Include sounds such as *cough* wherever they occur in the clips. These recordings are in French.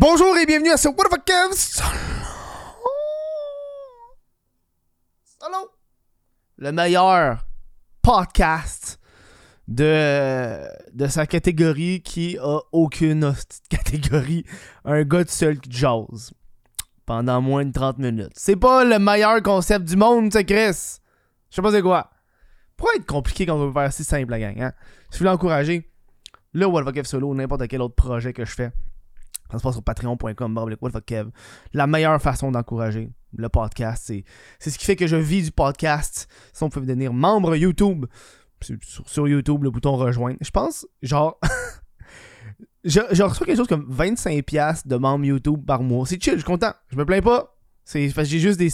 Bonjour et bienvenue à ce What the Kev? Solo. Le meilleur podcast de, de sa catégorie qui a aucune catégorie. Un gars de seul qui jase pendant moins de 30 minutes. C'est pas le meilleur concept du monde, c'est Chris. Je sais pas c'est quoi. Pourquoi être compliqué quand on veut faire si simple la gang, hein? Si vous voulez encourager le What the Kev Solo ou n'importe quel autre projet que je fais, ça se passe sur patreon.com, Kev. La meilleure façon d'encourager le podcast, c'est, c'est ce qui fait que je vis du podcast. Si on peut devenir membre YouTube, sur, sur- YouTube, le bouton rejoindre. Je pense, genre, *laughs* je, je reçois quelque chose comme 25$ de membre YouTube par mois. C'est chill, je suis content. Je me plains pas. C'est j'ai juste des.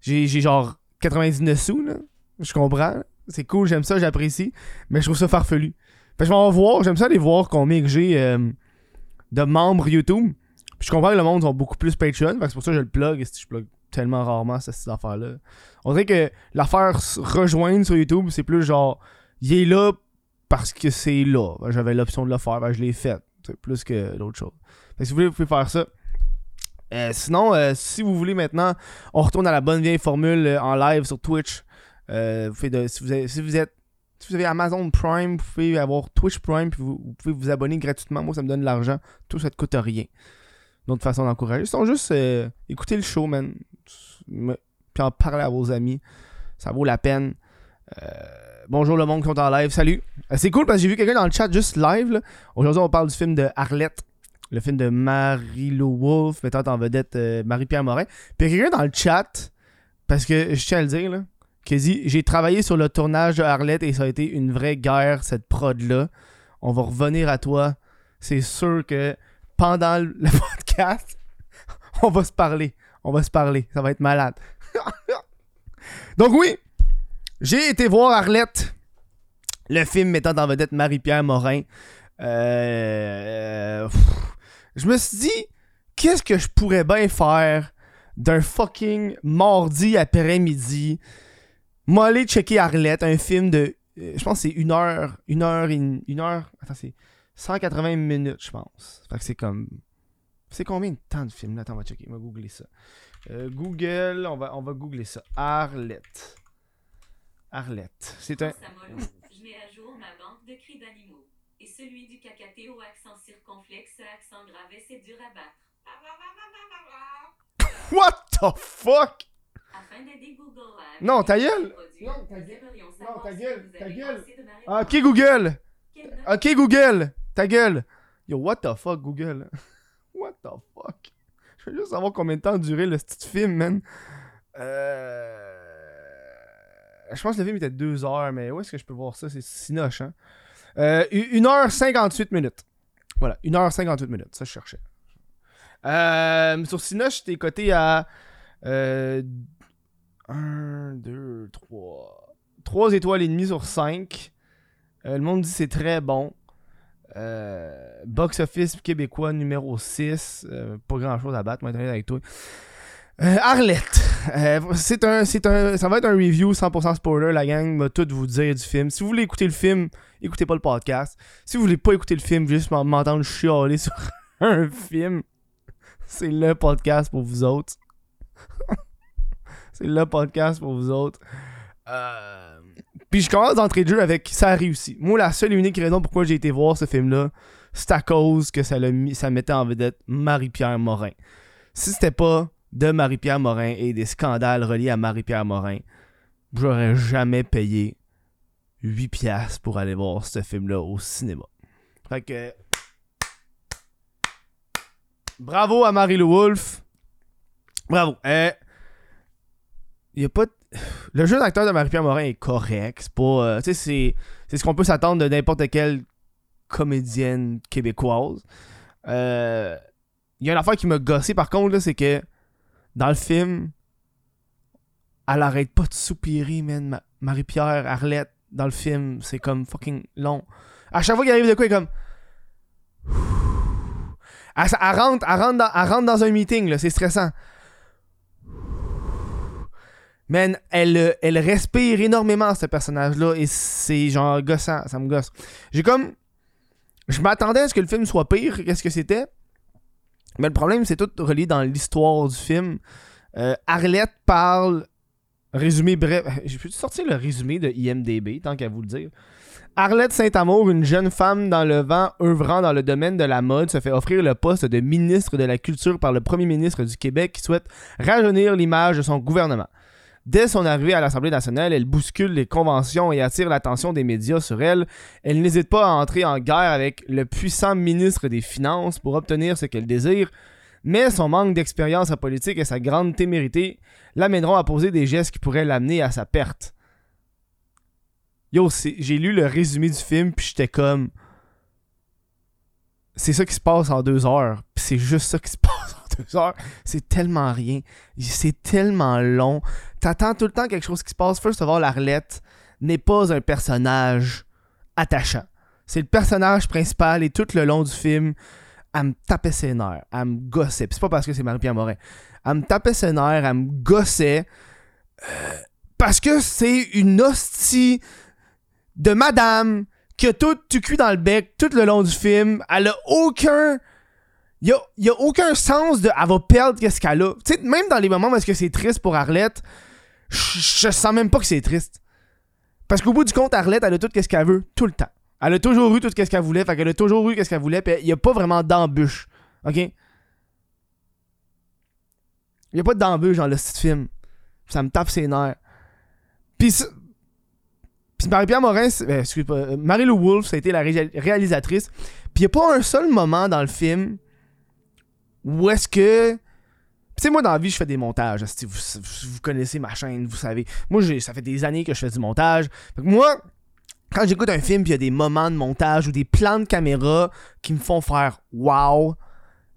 J'ai, j'ai genre 99 sous, là. Je comprends. C'est cool, j'aime ça, j'apprécie. Mais je trouve ça farfelu. Fait que je vais en voir, j'aime ça aller voir combien que j'ai euh, de membres YouTube. Puis je comprends que le monde ont beaucoup plus Patreon. C'est pour ça que je le plug. Si je plug tellement rarement cette, affaire-là. On dirait que l'affaire rejoindre sur YouTube, c'est plus genre. Il est là parce que c'est là. J'avais l'option de le faire, ben, je l'ai fait. C'est plus que d'autres choses. Fait que si vous voulez, vous pouvez faire ça. Euh, sinon, euh, si vous voulez maintenant, on retourne à la bonne vieille formule euh, en live sur Twitch. Vous si, vous si vous êtes si vous avez Amazon Prime, vous pouvez avoir Twitch Prime, puis vous, pouvez vous abonner gratuitement. Moi, ça me donne de l'argent. Tout ça ne coûte rien. Une autre façon d'encourager. Sinon, juste euh, écouter le show, man. Puis en parler à vos amis. Ça vaut la peine. Euh, bonjour le monde qui sont en live. Salut. Euh, c'est cool parce que j'ai vu quelqu'un dans le chat juste live. là. Aujourd'hui, on parle du film de Arlette. Le film de Marie-Lou Wolfe, mettant en vedette euh, Marie-Pierre Morin. Puis quelqu'un dans le chat, parce que je tiens à le dire, là, dit J'ai travaillé sur le tournage de Arlette et ça a été une vraie guerre, cette prod-là. On va revenir à toi. C'est sûr que pendant le *laughs* podcast, on va se parler. On va se parler. Ça va être malade. *laughs* Donc, oui, j'ai été voir Arlette, le film mettant en vedette Marie-Pierre Morin. Euh, je me suis dit, qu'est-ce que je pourrais bien faire d'un fucking mardi après-midi? Moi, aller checker Arlette, un film de. euh, je pense que c'est une heure. Une heure. et Une, une heure. Attends, c'est 180 minutes, je pense. Fait que c'est comme. C'est combien de temps de film là? Attends, on va checker. On va googler ça. Euh, Google, on va, on va googler ça. Arlette. Arlette. C'est un. Je mets à jour ma banque de cris d'animaux. Et celui du cacaté au accent circonflexe accent gravé, c'est dur à battre. What the fuck? Afin d'aider Google à Non, ta gueule. Non, ta gueule. Non, ta gueule, ta Ah. Ok, Google. Ok, Google. Ta gueule. Yo, what the fuck, Google? *laughs* what the fuck? Je veux juste savoir combien de temps a duré le petit film, man. Euh... Je pense que le film était 2 heures, mais où est-ce que je peux voir ça? C'est Sinoche, hein? Euh, 1h58 minutes. Voilà, 1h58 minutes. Ça, je cherchais. Euh, sur Sinoche, t'es coté à... Euh, 1, 2, 3... 3 étoiles et demie sur 5. Euh, le monde dit c'est très bon. Euh, box office québécois numéro 6. Euh, pas grand chose à battre, moi, avec toi. Arlette. C'est un, c'est un, ça va être un review 100% spoiler. La gang va tout vous dire du film. Si vous voulez écouter le film, écoutez pas le podcast. Si vous voulez pas écouter le film, juste m'en- m'entendre chialer *laughs* sur un film, c'est le podcast pour vous autres. *laughs* c'est le podcast pour vous autres. Euh, Puis je commence d'entrée de jeu avec ça a réussi. Moi, la seule et unique raison pourquoi j'ai été voir ce film-là, c'est à cause que ça, ça mettait en vedette Marie-Pierre Morin. Si c'était pas de Marie-Pierre Morin et des scandales reliés à Marie-Pierre Morin, j'aurais jamais payé 8 piastres pour aller voir ce film-là au cinéma. Fait. Bravo à Marie-Lou Wolfe. Bravo. Euh, y a pas *sighs* Le jeu d'acteur de Marie-Pierre Morin est correct. C'est pas... euh, tu sais, c'est... Ce qu'on peut s'attendre de n'importe quelle comédienne québécoise. Euh... Il y a une affaire qui m'a gossé par contre, c'est que dans le film, elle arrête pas de soupirer, man. Ma- Marie-Pierre, Arlette, dans le film, c'est comme fucking long. À chaque fois qu'il arrive de quoi, elle comme. *sighs* Elle, elle rentre, elle, dans, elle dans un meeting, là, c'est stressant. Man, elle, euh, elle respire énormément, ce personnage-là, et c'est genre gossant, ça me gosse. J'ai comme. Je m'attendais à ce que le film soit pire qu'est-ce que c'était. Mais le problème, c'est tout relié dans l'histoire du film. Euh, Arlette parle. Résumé bref. J'ai pu sortir le résumé de IMDB, tant qu'à vous le dire. Arlette Saint-Amour, une jeune femme dans le vent œuvrant dans le domaine de la mode, se fait offrir le poste de ministre de la Culture par le premier ministre du Québec qui souhaite rajeunir l'image de son gouvernement. Dès son arrivée à l'Assemblée nationale, elle bouscule les conventions et attire l'attention des médias sur elle. Elle n'hésite pas à entrer en guerre avec le puissant ministre des Finances pour obtenir ce qu'elle désire, mais son manque d'expérience en politique et sa grande témérité l'amèneront à poser des gestes qui pourraient l'amener à sa perte. Yo, j'ai lu le résumé du film, puis j'étais comme. C'est ça qui se passe en deux heures. C'est juste ça qui se *laughs* passe en deux heures. C'est tellement rien. C'est tellement long. T'attends tout le temps quelque chose qui se passe. First of all, l'Arlette n'est pas un personnage attachant. C'est le personnage principal et tout le long du film, elle me tapait ses nerfs. Elle me gossait. c'est pas parce que c'est Marie-Pierre Morin. Elle me tapait ses nerfs, elle me gossait. Euh, parce que c'est une hostie de madame qui a tout tu cul dans le bec tout le long du film. Elle a aucun. Il y a, aucun sens de. Elle va perdre qu'est-ce qu'elle a. Tu sais, même dans les moments où c'est triste pour Arlette, je sens même pas que c'est triste. Parce qu'au bout du compte, Arlette, elle a tout qu'est-ce qu'elle veut, tout le temps. Elle a toujours eu tout ce qu'elle voulait, fait qu'elle a toujours eu qu'est-ce qu'elle voulait, pis il y a pas vraiment d'embûche. OK? Il y a pas d'embûche dans le film. Ça me tape ses nerfs. Puis puis Marie-Pierre Morin, ben, excuse pas, euh, Marie-Lou Wolfe, ça a été la réalisatrice. Puis il a pas un seul moment dans le film où est-ce que. Tu sais, moi, dans la vie, je fais des montages. Si vous, connaissez ma chaîne, vous savez. Moi, ça fait des années que je fais du montage. moi, quand j'écoute un film, il y a des moments de montage ou des plans de caméra qui me font faire wow,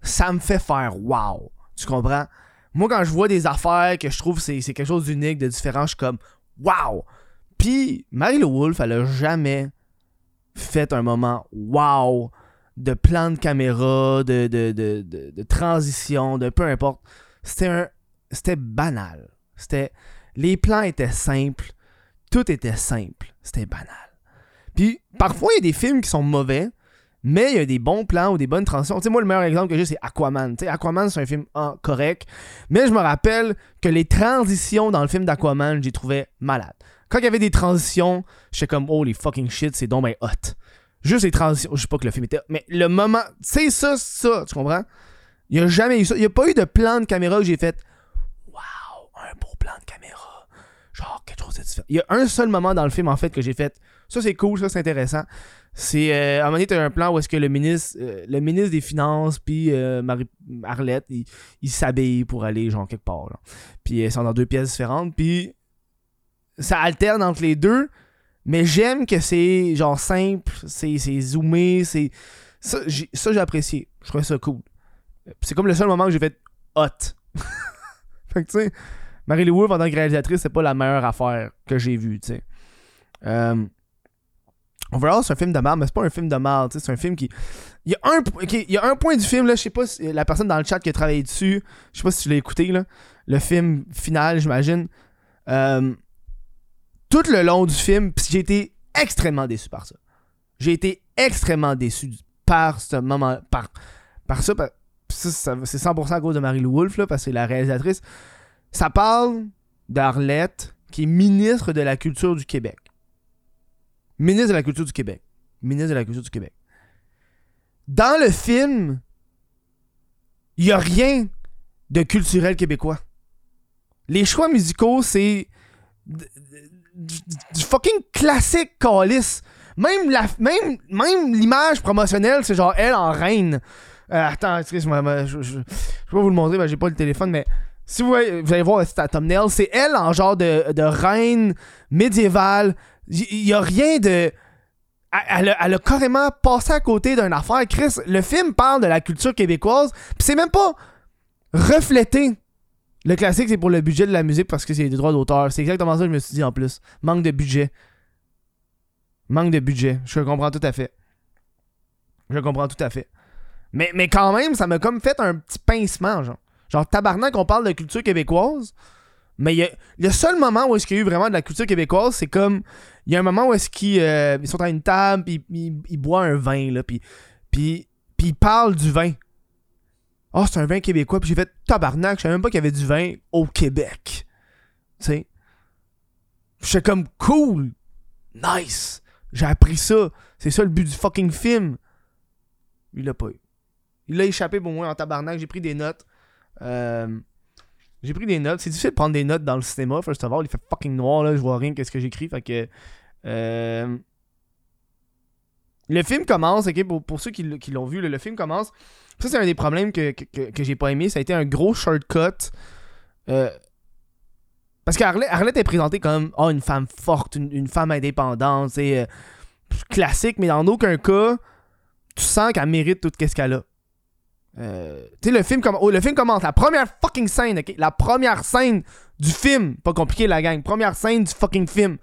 ça me fait faire wow. Tu comprends? Moi, quand je vois des affaires que je trouve c'est, quelque chose d'unique, de différent, je suis comme wow. Puis, Marie-Lou Wolf, elle a jamais fait un moment wow de plan de caméra, de, de, de, de, de peu importe. C'était un. C'était banal. C'était. Les plans étaient simples. Tout était simple. C'était banal. Puis, parfois, il y a des films qui sont mauvais, mais il y a des bons plans ou des bonnes transitions. Tu sais, moi, le meilleur exemple que j'ai, c'est Aquaman. Aquaman, c'est un film correct, mais je me rappelle que les transitions dans le film d'Aquaman, j'ai trouvé malade. Quand il y avait des transitions, j'étais comme, holy fucking shit, c'est ben hot. Juste les transitions. Je sais pas que le film était. Mais le moment. C'est ça, ça, tu comprends? Il n'y a jamais eu ça. Il n'y a pas eu de plan de caméra que j'ai fait. Waouh, un beau plan de caméra. Genre, quelque chose de différent. Il y a un seul moment dans le film, en fait, que j'ai fait. Ça, c'est cool, ça, c'est intéressant. C'est. Euh, à un moment donné, as un plan où est-ce que le ministre, euh, le ministre des Finances, puis euh, Marie Arlette, ils s'habillent pour aller, genre, quelque part. Puis ils sont dans deux pièces différentes. Puis ça alterne entre les deux, mais j'aime que c'est genre simple, c'est zoomé, c'est. Ça, j'ai apprécié. Je trouvais ça cool. C'est comme le seul moment que j'ai fait hot. *laughs* fait que tu sais, Marie-Lou Wolfe en tant que réalisatrice, c'est pas la meilleure affaire que j'ai vue, tu sais. Euh, Overall, c'est un film de mal, mais c'est pas un film de mal, tu sais, c'est un film qui. Il y, a un... il y a un point du film, là, je sais pas si la personne dans le chat qui a travaillé dessus, je sais pas si tu l'as écouté, là, le film final, j'imagine. Euh, tout le long du film, j'ai été extrêmement déçu par ça. J'ai été extrêmement déçu par ce moment, par, par ça, c'est 100% à cause de Marie-Lou Wolfe, là, parce que c'est la réalisatrice. Ça parle d'Arlette, qui est ministre de la Culture du Québec. Ministre de la Culture du Québec. Ministre de la Culture du Québec. Dans le film, il n'y a rien de culturel québécois. Les choix musicaux, c'est du, fucking classique calice. Même la même même l'image promotionnelle, c'est genre elle en reine. Euh, attends, excuse-moi, je, je, vais vous le montrer, j'ai pas le téléphone, mais si vous, allez voir c'est thumbnail, c'est elle en genre de, de reine médiévale. Il y, a rien de. Elle a, elle a, carrément passé à côté d'une affaire. Chris, le film parle de la culture québécoise, pis c'est même pas reflété le classique, c'est pour le budget de la musique parce que c'est des droits d'auteur. C'est exactement ça que je me suis dit en plus. Manque de budget. Manque de budget. Je comprends tout à fait. Je comprends tout à fait. Mais, mais quand même, ça m'a comme fait un petit pincement, genre. Genre, tabarnak, on parle de culture québécoise. Mais y a, le seul moment où est-ce qu'il y a eu vraiment de la culture québécoise, c'est comme. Il y a un moment où est-ce qu'ils euh, sont à une table, puis ils, boivent un vin, là, puis ils parlent du vin. Oh, c'est un vin québécois. Puis j'ai fait tabarnak, je savais même pas qu'il y avait du vin au Québec. Tu sais? J'étais comme cool. Nice. J'ai appris ça. C'est ça le but du fucking film. Il l'a pas eu. Il l'a échappé pour moi en tabarnak. J'ai pris des notes. Euh, j'ai pris des notes. C'est difficile de prendre des notes dans le cinéma. First of all, il fait fucking noir là. Je vois rien qu'est-ce que j'écris. Fait que. Euh, le film commence, ok, pour, ceux qui, l'ont vu, le film commence. Ça, c'est un des problèmes que, que, j'ai pas aimé. Ça a été un gros shortcut. Euh, parce qu'Arlette est présentée comme oh, une femme forte, une, femme indépendante, c'est euh, classique, mais dans aucun cas, tu sens qu'elle mérite tout ce qu'elle a. Euh, tu sais, le film, oh, le film commence. La première fucking scène, ok? La première scène du film. Pas compliqué, la gang. Première scène du fucking film.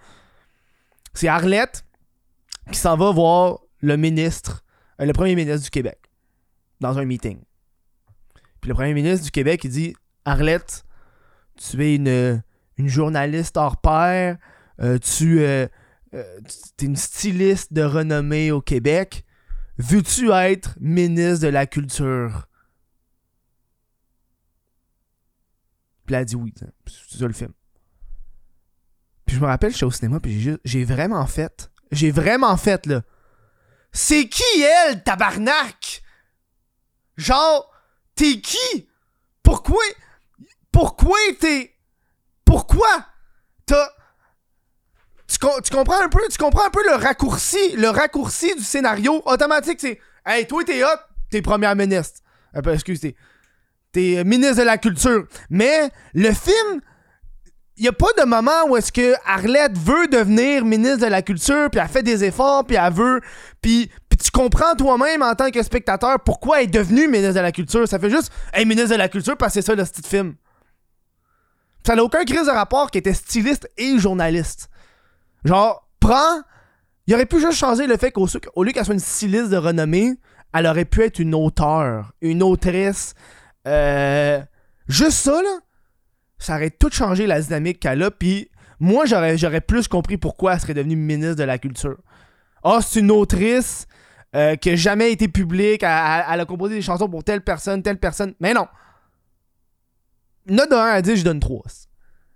C'est Arlette qui s'en va voir le ministre, euh, le premier ministre du Québec, dans un meeting. Puis le premier ministre du Québec, il dit Arlette, tu es une, une journaliste hors pair, euh, tu es une styliste de renommée au Québec. Veux-tu être ministre de la Culture? Puis elle a dit oui. C'est ça le film. Puis je me rappelle, j'étais au cinéma, puis j'ai vraiment fait. J'ai vraiment fait, là. C'est qui elle, tabarnak? Genre, t'es qui? Pourquoi? Pourquoi t'es? Pourquoi? T'as tu, comprends un peu, tu comprends un peu le raccourci, le raccourci du scénario automatique, c'est Hey, toi t'es hot, t'es première ministre. Euh, excuse, t'es, t'es ministre de la culture. Mais le film, il a pas de moment où est-ce que Arlette veut devenir ministre de la culture, puis elle fait des efforts, puis elle veut, puis, tu comprends toi-même en tant que spectateur pourquoi elle est devenue ministre de la culture? Ça fait juste, hey, ministre de la culture, parce que c'est ça le style film. Ça n'a aucun crise de rapport qui était styliste et journaliste. Genre, prends. Il aurait pu juste changer le fait qu'au lieu qu'elle soit une styliste de renommée, elle aurait pu être une auteure, une autrice. Euh, juste ça, là, ça aurait tout changé la dynamique qu'elle a. Puis moi, j'aurais, j'aurais plus compris pourquoi elle serait devenue ministre de la Culture. Ah, oh, c'est une autrice euh, qui n'a jamais été publique. Elle, a composé des chansons pour telle personne, telle personne. Mais non. Note de 1 à 10, je donne 3.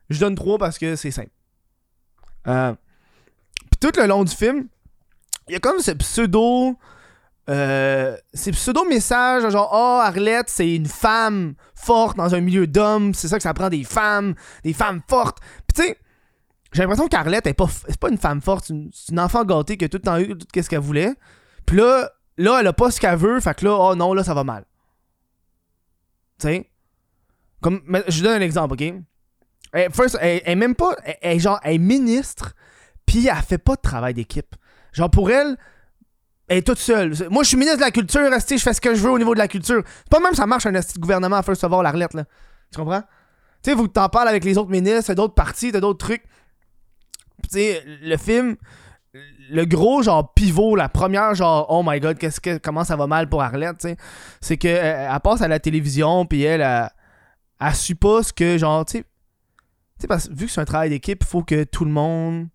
Je donne 3 parce que c'est simple. Euh, tout le long du film, il y a comme ce pseudo. Euh, ces pseudo-messages, genre, oh, Arlette, c'est une femme forte dans un milieu d'hommes, c'est ça que ça prend des femmes, des femmes fortes. Puis tu sais, j'ai l'impression qu'Arlette est pas, pas une femme forte, c'est une, enfant gâtée qui a tout le temps eu tout ce qu'elle voulait. Puis là, là, elle a pas ce qu'elle veut, fait que là, oh non, là, ça va mal. Tu sais? Comme, je donne un exemple, ok? first, elle, est même pas, elle, genre, elle ministre puis elle fait pas de travail d'équipe. Genre pour elle, elle est toute seule. Moi, je suis ministre de la culture, je fais ce que je veux au niveau de la culture. C'est pas même ça marche un de gouvernement à faire savoir l'arlette, là. Tu comprends? Tu sais, vous t'en parles avec les autres ministres, d'autres partis, d'autres trucs. Tu sais, le film, le gros genre pivot, la première genre oh my god, qu'est-ce que comment ça va mal pour Arlette, c'est que euh, elle, passe à la télévision puis elle, elle, elle, suppose que genre tu sais, parce vu que c'est un travail d'équipe, il faut que tout le monde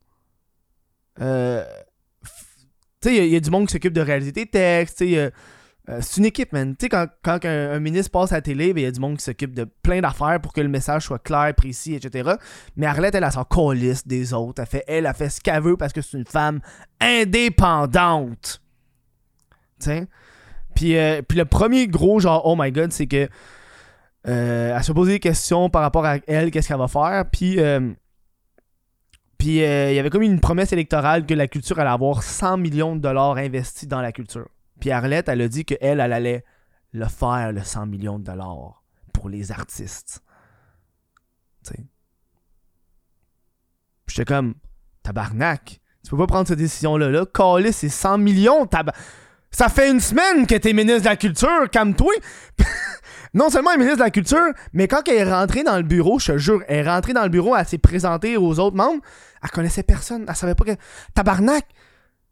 euh, tu sais, il y, a du monde qui s'occupe de réaliser tes textes, tu sais. Euh, c'est une équipe, man. Tu sais, quand, quand un, ministre passe à la télé, ben, il y a du monde qui s'occupe de plein d'affaires pour que le message soit clair, précis, etc. Mais Arlette, elle a son coalice des autres. Elle, fait, elle a fait ce qu'elle veut parce que c'est une femme indépendante. Tu sais? Puis, euh, puis le premier gros, genre, oh my god, c'est que. elle se pose des questions par rapport à elle, qu'est-ce qu'elle va faire. Puis. Puis euh, il y avait comme une promesse électorale que la culture allait avoir 100 millions de dollars investis dans la culture. Puis Arlette, elle a dit qu'elle, elle allait le faire, le 100 millions de dollars, pour les artistes. Tu sais. J'étais comme, tabarnak, tu peux pas prendre cette décision-là. Là. Callis, c'est 100 millions, Ça fait une semaine que t'es ministre de la Culture, calme-toi. *laughs* non seulement elle est ministre de la Culture, mais quand elle est rentrée dans le bureau, je te jure, elle est rentrée dans le bureau, elle s'est présentée aux autres membres, elle connaissait personne, elle savait pas que. Tabarnak!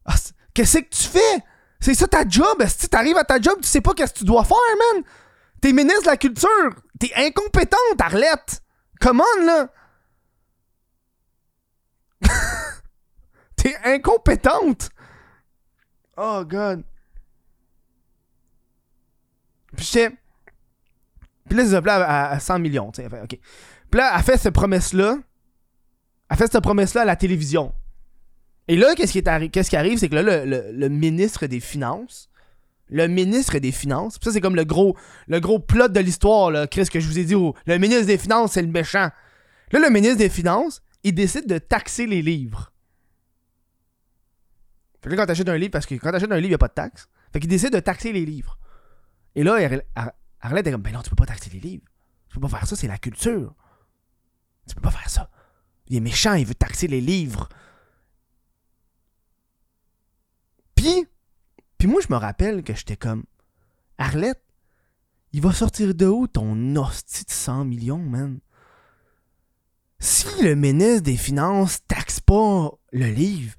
Ah, qu'est-ce que tu fais? C'est ça ta job, si t'arrives à ta job, tu sais pas qu'est-ce que tu dois faire, man! T'es ministre de la Culture! T'es incompétente, Arlette! Come on, là! *laughs* T'es incompétente! Oh, God. Puis Puis là, c'est ça, puis là, à, à 100 millions, tu sais. fait, OK. Puis là, elle fait cette promesse-là. Elle fait cette promesse-là à la télévision. Et là, qu'est-ce qui, qu'est-ce qui arrive, c'est que là, le, ministre des Finances, le ministre des Finances, ça, c'est comme le gros, le gros plot de l'histoire, là, Chris, que je vous ai dit, le ministre des Finances, c'est le méchant. Là, le ministre des Finances, il décide de taxer les livres. Fait que là, quand t'achètes un livre, parce que quand t'achètes un livre, il n'y a pas de taxe. Fait qu'il décide de taxer les livres. Et là, Arle- Ar- Arlette est comme, ben non, tu peux pas taxer les livres. Tu peux pas faire ça, c'est la culture. Tu peux pas faire ça. Il est méchant, il veut taxer les livres. Puis, moi, je me rappelle que j'étais comme, Arlette, il va sortir de où ton hostie de 100 millions, man? Si le ministre des Finances taxe pas le livre,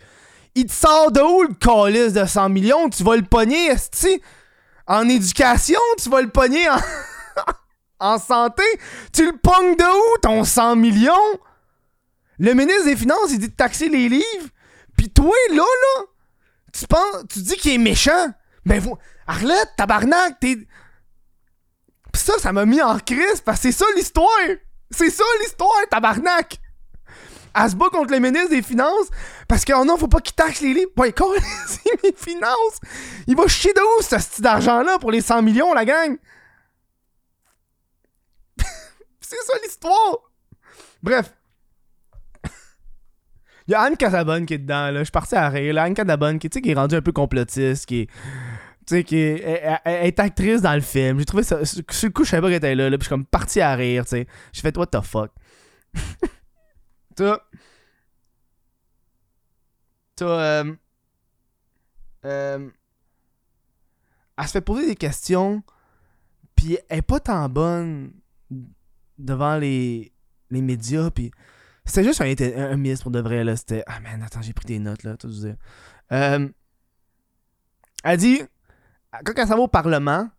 il te sort de où le calice de 100 millions? Tu vas le pogner, esti? En éducation, tu vas le pogner en... *laughs* en santé? Tu le pognes de où ton 100 millions? Le ministre des Finances, il dit de taxer les livres? Puis toi, là, là, tu penses, tu dis qu'il est méchant? Ben, vous, Arlette, tabarnak, t'es. Pis ça, ça m'a mis en crise parce que c'est ça l'histoire. C'est ça l'histoire, tabarnak. Elle se bat contre le ministre des Finances parce que, oh non, faut pas qu'il taxe les livres. Ouais, *laughs* quoi, c'est mes finances. Il va chier de où, ce style d'argent-là, pour les 100 millions, la gang? *laughs* c'est ça l'histoire. Bref. Il y a Anne Casabonne qui est dedans, là. Je suis parti à rire. là. Anne Casabonne, qui, qui est rendue un peu complotiste, qui est. Tu sais, qui est, elle- est actrice dans le film. J'ai trouvé ça. Sur le coup, je savais pas qu'elle était là, là. Puis je suis comme parti à rire, tu sais. J'ai fait, what the fuck? *laughs* T'as. T'as. Euh, euh, elle se fait poser des questions. Puis elle est pas tant bonne devant les, les médias. Puis c'était juste un, un, un ministre pour de vrai, là. C'était. Ah, man, attends, j'ai pris des notes, là. Tout dire. Euh, elle dit. Quand elle s'en va au Parlement,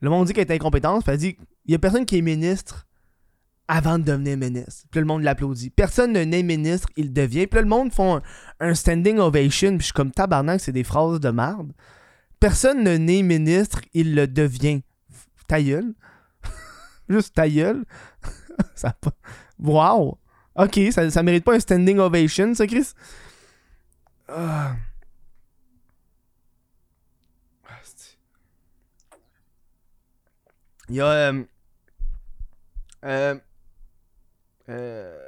le monde dit qu'elle est incompétente. Puis elle dit il y a personne qui est ministre avant de devenir ministre. Puis le monde l'applaudit. Personne ne naît ministre, il devient. Puis le monde font un, standing ovation. Puis je suis comme tabarnak, c'est des phrases de merde. Personne ne naît ministre, il le devient. Ta gueule. *laughs* Juste ta gueule. *laughs* ça pas. Wow. Ok, ça, ça mérite pas un standing ovation, ça, Chris? Ah. Ah, Il y a. euh, euh, euh,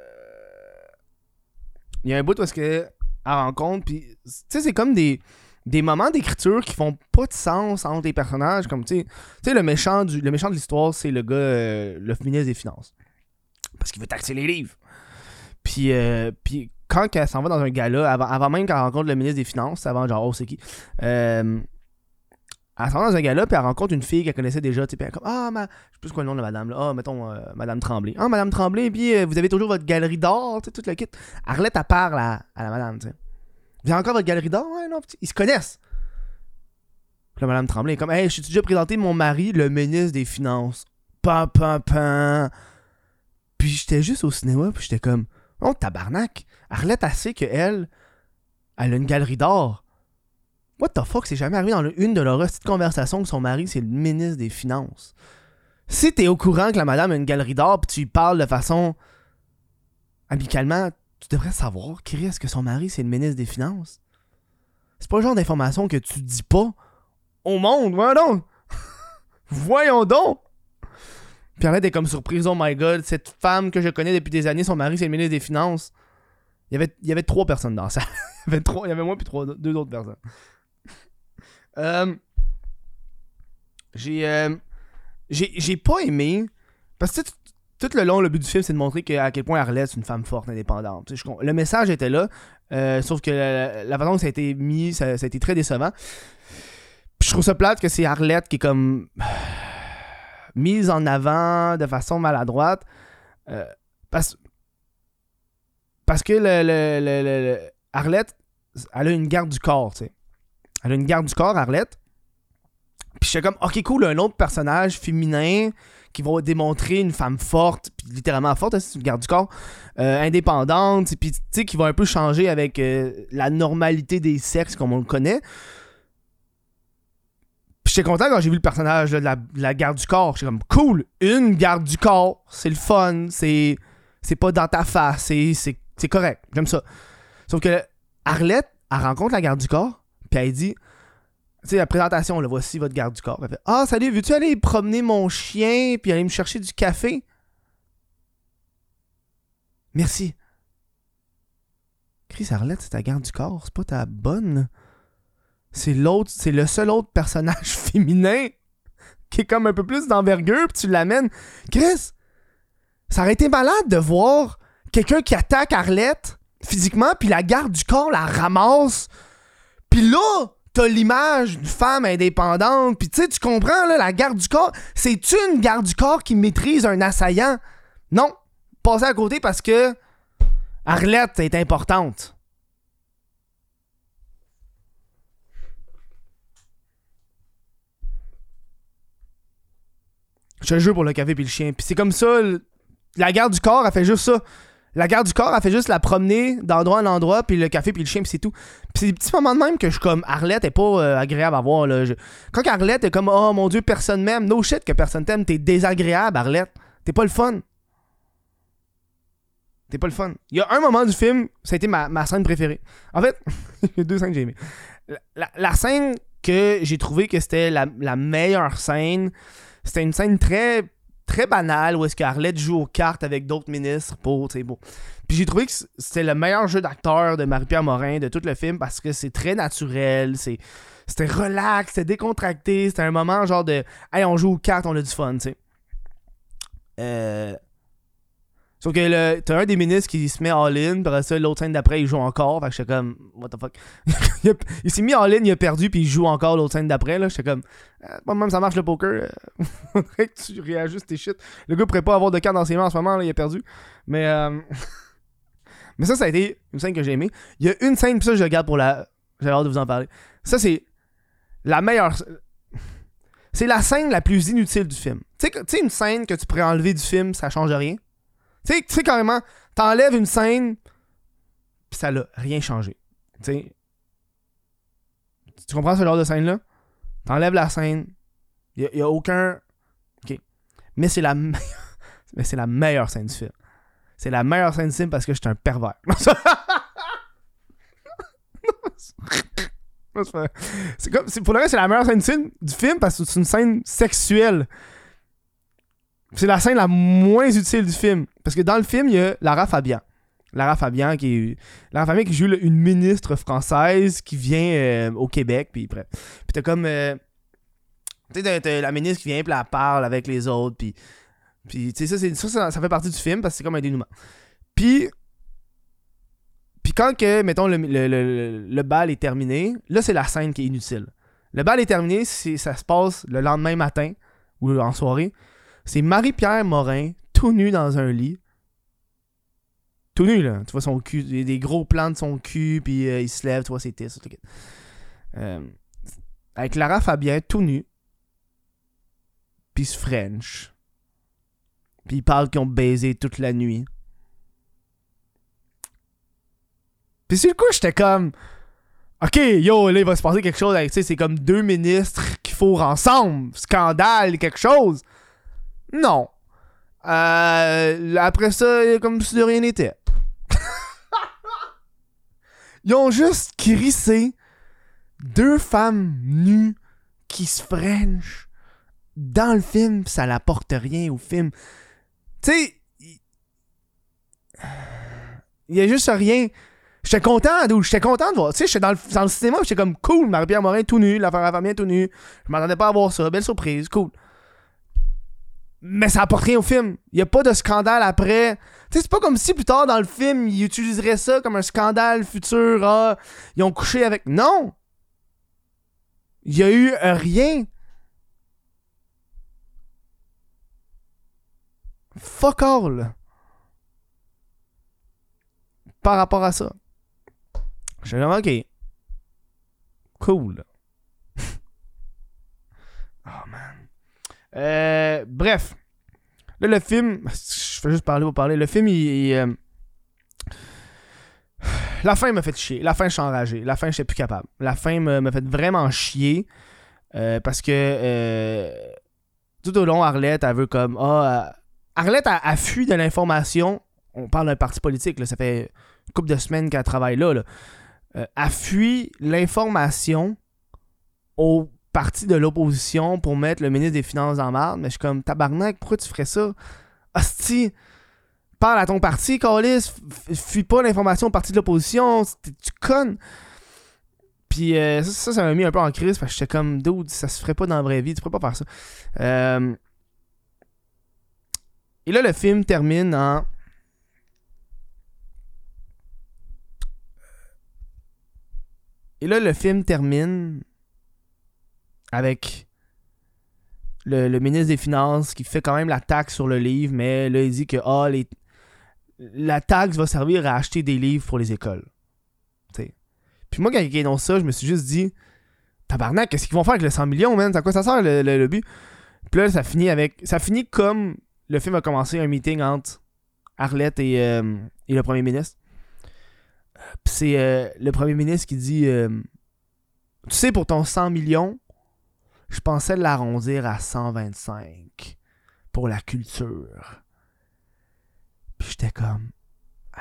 y a un bout où est-ce rencontre, puis tu sais, c'est comme des, des moments d'écriture qui font pas de sens entre les personnages, comme tu sais, le méchant du, le méchant de l'histoire, c'est le gars, le ministre des Finances, parce qu'il veut taxer les livres. Puis, euh, puis quand elle s'en va dans un gala, avant, avant même qu'elle rencontre le ministre des Finances, avant genre, oh, c'est qui, euh, elle s'en va dans un gala, puis elle rencontre une fille qu'elle connaissait déjà, puis elle est comme, ah, ma... je sais plus quoi le nom de madame, là, ah, mettons, euh, madame Tremblay. Ah, madame Tremblay, puis vous avez toujours votre galerie d'or, tu sais, tout le kit. Arlette, elle parle à, à la madame, tu sais. Vous avez encore votre galerie d'or? Ouais, non, ils se connaissent. Puis là, madame Tremblay est comme, hey, je suis déjà présenté mon mari, le ministre des Finances. Pam, pam, pam. Puis j'étais juste au cinéma, puis j'étais comme, oh, tabarnak. Arlette, elle sait qu'elle, elle a une galerie d'or. What the fuck, c'est jamais arrivé dans une de leurs petites conversations que son mari, c'est le ministre des Finances. Si t'es au courant que la madame a une galerie d'or, puis tu lui parles de façon amicalement, tu devrais savoir, Chris, que son mari, c'est le ministre des Finances. C'est pas le genre d'information que tu dis pas au monde, voyons donc. *laughs* voyons donc. Puis Arlette est comme surprise, oh my god, cette femme que je connais depuis des années, son mari, c'est le ministre des Finances. Il y avait, il y avait trois personnes dans ça. *laughs* il, y avait il y avait moi puis trois, deux autres personnes. Euh, j'ai, euh, j'ai, j'ai pas aimé. Parce que tout le long, le but du film, c'est de montrer que, à quel point Arlette, c'est une femme forte, indépendante. Le message était là, euh, sauf que la, façon que ça a été mis, ça, ça a été très décevant. Puis je trouve ça plate que c'est Arlette qui est comme mise en avant de façon maladroite. Euh, parce, que le, le- le- le- le- Arlette, elle a une garde du corps, tu sais. Elle a une garde du corps, Arlette. Puis j'étais comme, ok, cool, un autre personnage féminin qui va démontrer une femme forte, littéralement forte, hein, c'est une garde du corps, euh, indépendante, puis tu sais, qui va un peu changer avec euh, la normalité des sexes comme on le connaît. J'étais content quand j'ai vu le personnage de, la, de la garde du corps. J'étais comme cool, une garde du corps, c'est le fun, c'est c'est pas dans ta face, c'est correct, j'aime ça. Sauf que Arlette, elle rencontre la garde du corps, puis elle dit tu sais, la présentation, là, voici votre garde du corps. Elle fait Ah, salut, veux-tu aller promener mon chien puis aller me chercher du café? Merci. Chris Arlette, c'est ta garde du corps, c'est pas ta bonne. C'est l'autre, c'est le seul autre personnage *laughs* féminin qui est comme un peu plus d'envergure, puis tu l'amènes. Chris, ça aurait été malade de voir quelqu'un qui attaque Arlette physiquement, puis la garde du corps la ramasse. Puis là, t'as l'image d'une femme indépendante, puis tu sais, tu comprends, là, la garde du corps, c'est une garde du corps qui maîtrise un assaillant. Non, passez à côté parce que Arlette est importante. Je te jure pour le café puis le chien. Puis c'est comme ça, le- la garde du corps, elle fait juste ça. La garde du corps, elle fait juste la promener d'endroit en endroit, puis le café puis le chien, puis c'est tout. Puis c'est des petits moments de même que je comme Arlette est pas euh, agréable à voir. Là. Quand Arlette est comme Oh mon dieu, personne m'aime. No shit que personne t'aime. T'es désagréable, Arlette. T'es pas le fun. T'es pas le fun. Il y a un moment du film, ça a été ma, scène préférée. En fait, *laughs* il y a deux scènes que j'ai aimées. La, scène que j'ai trouvé que c'était la meilleure scène, c'était une scène très très banale où est-ce qu'Arlette joue aux cartes avec d'autres ministres pour, sais, bon. Puis j'ai trouvé que c'était le meilleur jeu d'acteur de Marie-Pierre Morin de tout le film parce que c'est très naturel, c'est c'était relax, c'était décontracté, c'était un moment genre de hey, on joue aux cartes, on a du fun, tu sais. Euh Sauf que t'as un des ministres qui se met all-in, puis après ça, l'autre scène d'après, il joue encore. Fait que j'étais comme, what the fuck? *laughs* il s'est mis all-in, il a perdu, puis il joue encore l'autre scène d'après. là J'étais comme, de même ça marche le poker. euh, *laughs* Faudrait que tu réajustes tes shit. Le gars pourrait pas avoir de carte dans ses mains en ce moment, là, il a perdu. Mais, euh, *laughs* mais ça, ça a été une scène que j'ai aimée. Il y a une scène, puis ça, je le garde pour la. J'ai hâte de vous en parler. Ça, c'est la meilleure. C'est la scène la plus inutile du film. Tu sais, une scène que tu pourrais enlever du film, ça change rien. Tu sais, tu carrément, t'enlèves une scène, puis ça l'a rien changé. Tu comprends ce genre de scène-là? T'enlèves la scène, y, a aucun. Ok. Mais c'est la meilleure. *laughs* C'est la meilleure scène du film. C'est la meilleure scène du film parce que je suis un pervers. *laughs* *laughs* C'est comme, pour le reste, c'est la meilleure scène du film parce que c'est une scène sexuelle. C'est la scène la moins utile du film. Parce que dans le film, il y a Lara Fabian. Lara Fabian qui est. Lara Fabian qui joue une ministre française qui vient euh, au Québec. Puis, t'as comme. euh, tu la ministre qui vient, puis elle parle avec les autres. Puis. Puis, tu sais, ça, ça, ça, fait partie du film parce que c'est comme un dénouement. Puis. Puis quand que, mettons, le, le, le- le bal est terminé, là, c'est la scène qui est inutile. Le bal est terminé, ça se passe le lendemain matin ou en soirée. C'est Marie-Pierre Morin, tout nu dans un lit. Tout nu, là. Tu vois son cul, il y a des gros plans de son cul, puis euh, il se lève, tu vois ses testes. Euh, avec Lara Fabien, tout nu. Puis se French. Puis ils parlent qu'ils ont baisé toute la nuit. Puis sur le coup, j'étais comme... Ok, yo, là, il va se passer quelque chose avec, tu sais, c'est comme deux ministres qui fourrent ensemble. Scandale, quelque chose. Non. Euh, après ça, comme si de rien n'était. *laughs* Ils ont juste crissé deux femmes nues qui se french dans le film, ça n'apporte rien au film. Tu sais, il y a juste rien. J'étais content, d'où j'étais content de voir. Tu sais, j'étais dans le, dans le cinéma, j'étais comme cool, Marie-Pierre Morin tout nu, à famille tout nu. Je m'attendais pas à voir ça, belle surprise, cool. Mais ça apporte rien au film. Il n'y a pas de scandale après. Tu sais, c'est pas comme si plus tard dans le film, ils utiliseraient ça comme un scandale futur. Ah, ils ont couché avec. Non! Il y a eu rien. Fuck all. Par rapport à ça. Je suis ok. Cool. *laughs* oh man. Euh, bref. Là, le film. Je fais juste parler pour parler. Le film, il. euh, La fin m'a fait chier. La fin, je suis enragé. La fin, je suis plus capable. La fin m'a fait vraiment chier. Euh, parce que tout au long, Arlette, elle veut comme. Ah, Arlette, a, a fui de l'information. On parle d'un parti politique, là, ça fait une couple de semaines qu'elle travaille là. là. Elle fuit l'information au parti de l'opposition pour mettre le ministre des Finances en marde. Mais je suis comme, tabarnak, pourquoi tu ferais ça? Hostie, parle à ton parti, Carlis. Fuis pas l'information au parti de l'opposition. Tu connes. Puis euh, ça, ça, m'a mis un peu en crise parce que j'étais comme, dude, ça se ferait pas dans la vraie vie, tu pourrais pas faire ça. Euh, Et là, le film termine en. Et là, le film termine avec le, le ministre des Finances qui fait quand même la taxe sur le livre, mais là, il dit que ah, les, la taxe va servir à acheter des livres pour les écoles. T'sais. Puis moi, quand ils annoncent ça, je me suis juste dit Tabarnak, qu'est-ce qu'ils vont faire avec les 100 millions, man? À quoi ça sert le, le, le but? Puis là, ça finit avec. Ça finit comme le film a commencé un meeting entre Arlette et, euh, et le premier ministre. Puis c'est euh, le premier ministre qui dit euh, Tu sais, pour ton 100 millions, je pensais l'arrondir à 125 pour la culture. Puis j'étais comme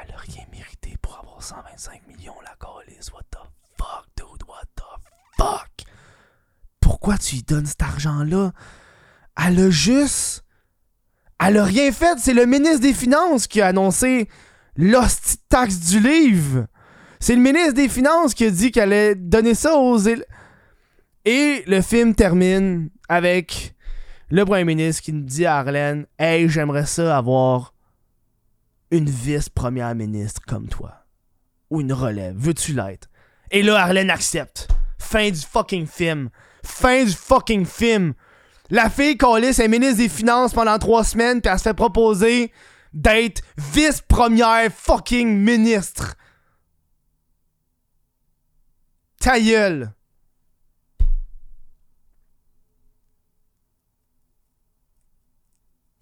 Elle a rien mérité pour avoir 125 millions, la calice. What the fuck, dude? What the fuck? Pourquoi tu lui donnes cet argent-là? Elle a juste. Elle a rien fait. C'est le ministre des Finances qui a annoncé l'hostie taxe du livre. C'est le ministre des Finances qui a dit qu'elle allait donner ça aux él- Et le film termine avec le premier ministre qui nous dit à Arlène Hey, j'aimerais ça avoir une vice-première ministre comme toi. Ou une relève. Veux-tu l'être? Et là, Arlène accepte. Fin du fucking film. Fin du fucking film. La fille Callis est ministre des Finances pendant trois semaines, puis elle se fait proposer d'être vice-première fucking ministre. Ta.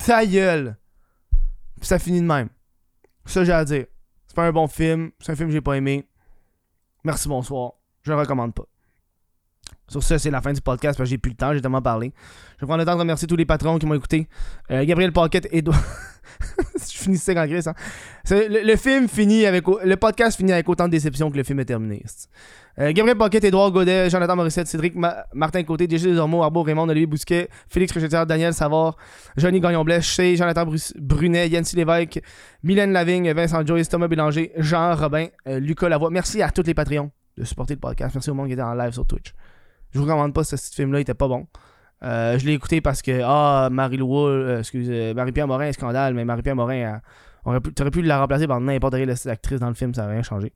Ta gueule. Puis ça finit de même. Ça, j'ai à dire. C'est pas un bon film. C'est un film que j'ai pas aimé. Merci, bonsoir. Je le recommande pas. Sur ce, c'est la fin du podcast parce que j'ai plus le temps, j'ai tellement parlé. Je vais prendre le temps de remercier tous les patrons qui m'ont écouté. Euh, Gabriel Paquette, Edouard. *laughs* je finissais en gris, hein. Le, film finit avec. Le podcast finit avec autant de déception que le film est terminé. Euh, Gabriel Paquette, Edouard Godet, Jonathan Morissette, Cédric Ma- Martin Côté, DJ Desormeaux, Arbo Raymond, Olivier Bousquet, Félix Rochetière, Daniel Savard, Johnny Gagnon-Blèche, Chez, Jonathan Brunet, Yancy Lévesque, Mylène Lavigne, Vincent Joyce, Thomas Bélanger, Jean Robin, euh, Lucas Lavoie. Merci à tous les Patreons de supporter le podcast. Merci au monde qui était en live sur Twitch. Je vous recommande pas ce, ce film-là, il était pas bon. Euh, je l'ai écouté parce que, ah, Marie-Lou, euh, excuse, euh, Marie-Pierre Morin, scandale, mais Marie-Pierre Morin, aurait pu, t'aurais pu la remplacer par n'importe quelle actrice dans le film, ça n'a rien changé.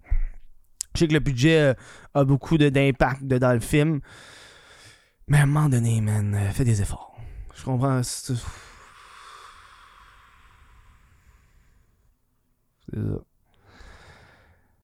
Je sais que le budget euh, a beaucoup d'impact dans le film, mais à un moment donné, man, fais des efforts. Je comprends. C'est ça.